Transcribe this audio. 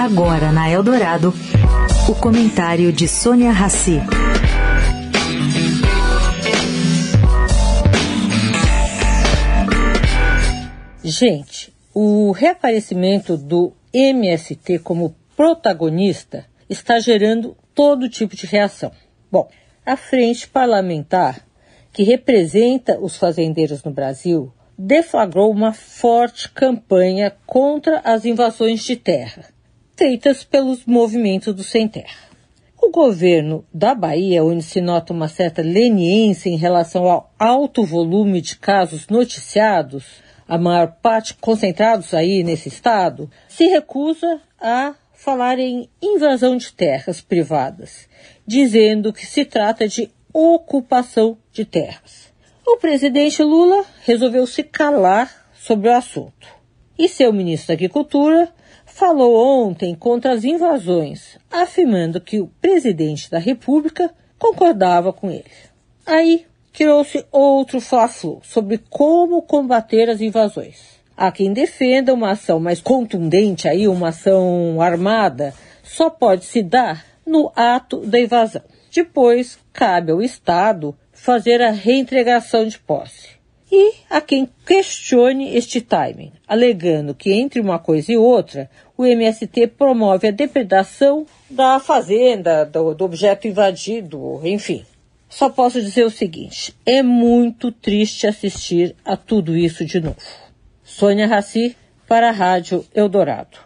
Agora na Eldorado, o comentário de Sônia Rassi. Gente, o reaparecimento do MST como protagonista está gerando todo tipo de reação. Bom, a frente parlamentar, que representa os fazendeiros no Brasil, deflagrou uma forte campanha contra as invasões de terra, feitas pelos movimentos do Sem Terra. O governo da Bahia, onde se nota uma certa leniência em relação ao alto volume de casos noticiados, a maior parte concentrados aí nesse estado, se recusa a falar em invasão de terras privadas, dizendo que se trata de ocupação de terras o presidente Lula resolveu se calar sobre o assunto. E seu ministro da Agricultura falou ontem contra as invasões, afirmando que o presidente da República concordava com ele. Aí criou-se outro fla-flu sobre como combater as invasões. Há quem defenda uma ação mais contundente aí, uma ação armada, só pode se dar no ato da invasão. Depois, cabe ao Estado fazer a reintegração de posse. E a quem questione este timing, alegando que entre uma coisa e outra, o MST promove a depredação da fazenda, do, do objeto invadido, enfim. Só posso dizer o seguinte: é muito triste assistir a tudo isso de novo. Sônia Raci, para a Rádio Eldorado.